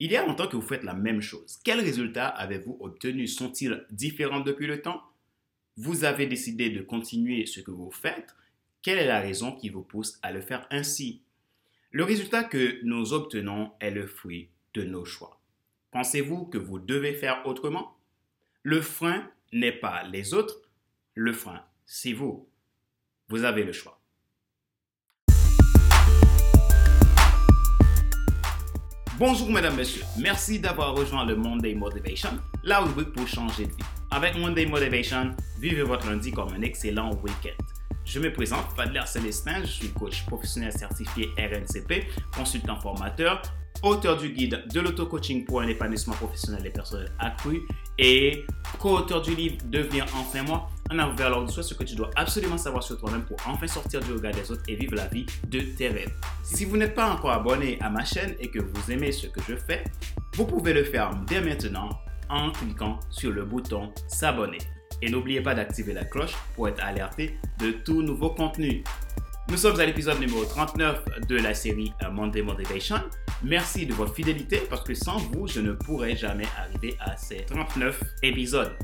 Il y a longtemps que vous faites la même chose. Quels résultats avez-vous obtenus Sont-ils différents depuis le temps? Vous avez décidé de continuer ce que vous faites. Quelle est la raison qui vous pousse à le faire ainsi? Le résultat que nous obtenons est le fruit de nos choix. Pensez-vous que vous devez faire autrement? Le frein n'est pas les autres, le frein, c'est vous. Vous avez le choix. Bonjour mesdames, messieurs. Merci d'avoir rejoint le Monday Motivation, la rubrique pour changer de vie. Avec Monday Motivation, vivez votre lundi comme un excellent week-end. Je me présente, Fadler Célestin, je suis coach professionnel certifié RNCP, consultant formateur, auteur du guide de l'auto-coaching pour un épanouissement professionnel et personnel accru et co-auteur du livre Devenir enfin moi, en avant vers l'ordre soi ce que tu dois absolument savoir sur toi-même pour enfin sortir du regard des autres et vivre la vie de tes rêves. Si vous n'êtes pas encore abonné à ma chaîne et que vous aimez ce que je fais, vous pouvez le faire dès maintenant en cliquant sur le bouton s'abonner. Et n'oubliez pas d'activer la cloche pour être alerté de tout nouveau contenu. Nous sommes à l'épisode numéro 39 de la série Monday Motivation. Merci de votre fidélité parce que sans vous, je ne pourrais jamais arriver à ces 39 épisodes.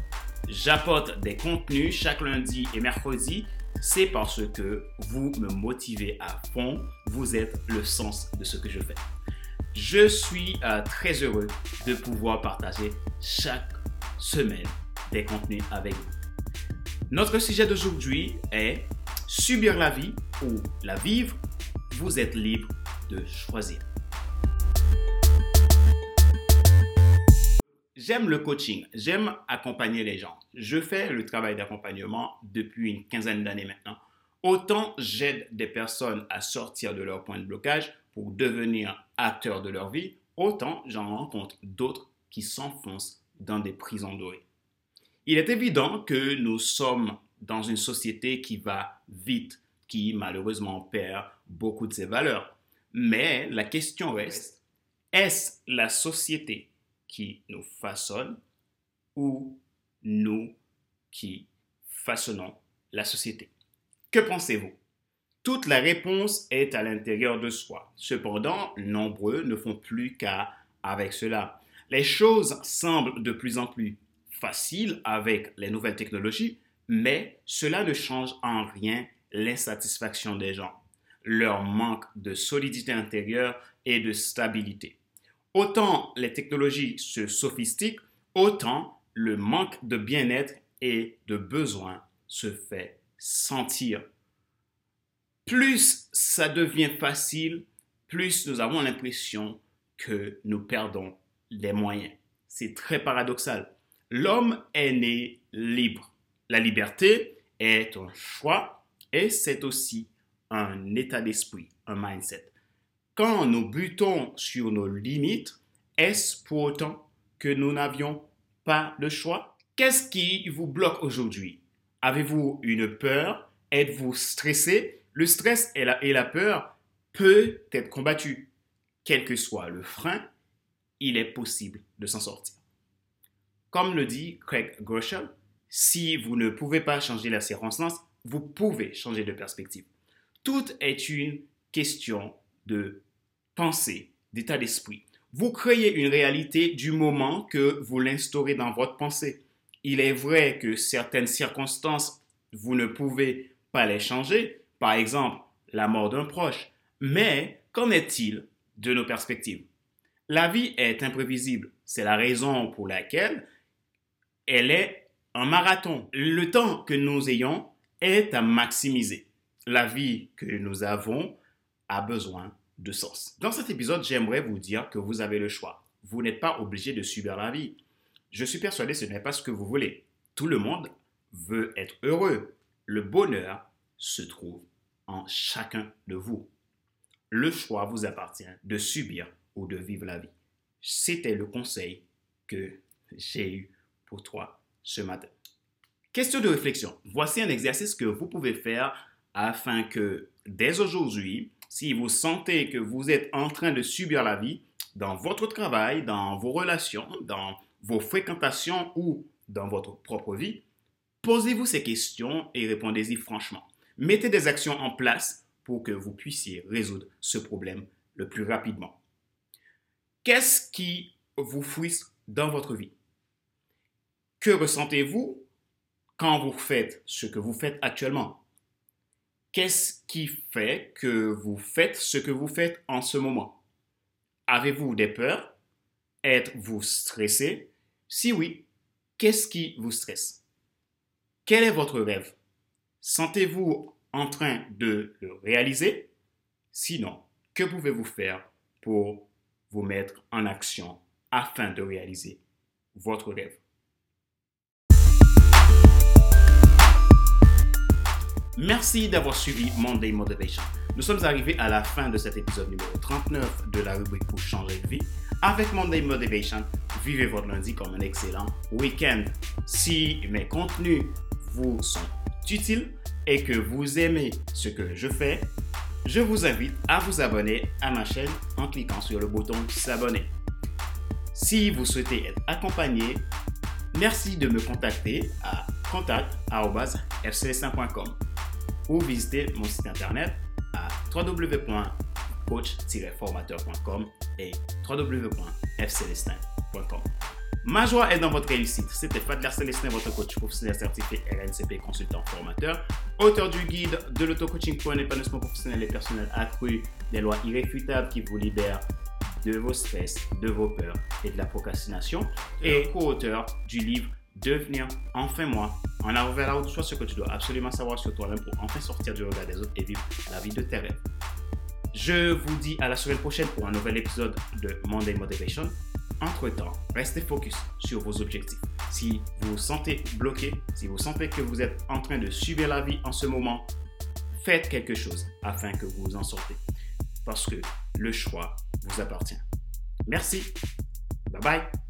J'apporte des contenus chaque lundi et mercredi. C'est parce que vous me motivez à fond. Vous êtes le sens de ce que je fais. Je suis euh, très heureux de pouvoir partager chaque semaine des contenus avec vous. Notre sujet d'aujourd'hui est subir la vie ou la vivre, vous êtes libre de choisir. J'aime le coaching, j'aime accompagner les gens. Je fais le travail d'accompagnement depuis une quinzaine d'années maintenant. Autant j'aide des personnes à sortir de leur point de blocage pour devenir acteurs de leur vie, autant j'en rencontre d'autres qui s'enfoncent dans des prisons dorées. Il est évident que nous sommes dans une société qui va vite, qui malheureusement perd beaucoup de ses valeurs. Mais la question reste, est-ce la société qui nous façonne ou nous qui façonnons la société Que pensez-vous? Toute la réponse est à l'intérieur de soi. Cependant, nombreux ne font plus qu'à avec cela. Les choses semblent de plus en plus faciles avec les nouvelles technologies, mais cela ne change en rien l'insatisfaction des gens, leur manque de solidité intérieure et de stabilité. Autant les technologies se sophistiquent, autant le manque de bien-être et de besoin se fait sentir. Plus ça devient facile, plus nous avons l'impression que nous perdons les moyens. C'est très paradoxal. L'homme est né libre. La liberté est un choix et c'est aussi un état d'esprit, un mindset. Quand nous butons sur nos limites, est-ce pour autant que nous n'avions pas de choix? Qu'est-ce qui vous bloque aujourd'hui? Avez-vous une peur? Êtes-vous stressé? Le stress et la, peur peut être combattu. Quel que soit le frein, il est possible de s'en sortir. Comme le dit Craig Groeschel, si vous ne pouvez pas changer la circonstance, vous pouvez changer de perspective. Tout est une question de pensée, d'état d'esprit. Vous créez une réalité du moment que vous l'instaurez dans votre pensée. Il est vrai que certaines circonstances, vous ne pouvez pas les changer, par exemple la mort d'un proche, mais qu'en est-il de nos perspectives? La vie est imprévisible. C'est la raison pour laquelle elle est un marathon. Le temps que nous ayons est à maximiser. La vie que nous avons a besoin de sens. Dans cet épisode, j'aimerais vous dire que vous avez le choix. Vous n'êtes pas obligé de subir la vie. Je suis persuadé que ce n'est pas ce que vous voulez. Tout le monde veut être heureux. Le bonheur se trouve en chacun de vous. Le choix vous appartient de subir ou de vivre la vie. C'était le conseil que j'ai eu pour toi ce matin. Question de réflexion. Voici un exercice que vous pouvez faire afin que dès aujourd'hui, si vous sentez que vous êtes en train de subir la vie dans votre travail, dans vos relations, dans vos fréquentations ou dans votre propre vie, posez-vous ces questions et répondez-y franchement. Mettez des actions en place pour que vous puissiez résoudre ce problème le plus rapidement. Qu'est-ce qui vous frustre dans votre vie? Que ressentez-vous quand vous faites ce que vous faites actuellement? Qu'est-ce qui fait que vous faites ce que vous faites en ce moment? Avez-vous des peurs? Êtes-vous stressé? Si oui, qu'est-ce qui vous stresse? Quel est votre rêve? Sentez-vous en train de le réaliser? Sinon, que pouvez-vous faire pour vous mettre en action afin de réaliser votre rêve? Merci d'avoir suivi Monday Motivation. Nous sommes arrivés à la fin de cet épisode numéro 39 de la rubrique pour changer de vie. Avec Monday Motivation, vivez votre lundi comme un excellent week-end. Si mes contenus vous sont utiles et que vous aimez ce que je fais, je vous invite à vous abonner à ma chaîne en cliquant sur le bouton s'abonner. Si vous souhaitez être accompagné, merci de me contacter à contact.fcs1.com ou visiter mon site internet à www.coach-formateur.com et www.fcelestin.com. Ma joie est dans votre réussite. C'était Fadler Célestin, votre coach professionnel certifié RNCP consultant formateur, auteur du guide de l'auto-coaching pour un épanouissement professionnel et personnel accru, des lois irréfutables qui vous libèrent de vos stress, de vos peurs et de la procrastination, et co-auteur du livre Devenir enfin moi, en avant vers la route, soit ce que tu dois absolument savoir sur toi-même pour enfin sortir du regard des autres et vivre la vie de tes rêves. Je vous dis à la semaine prochaine pour un nouvel épisode de Monday Motivation. Entre-temps, restez focus sur vos objectifs. Si vous vous sentez bloqué, si vous sentez que vous êtes en train de subir la vie en ce moment, faites quelque chose afin que vous en sortez. Parce que le choix vous appartient. Merci. Bye bye.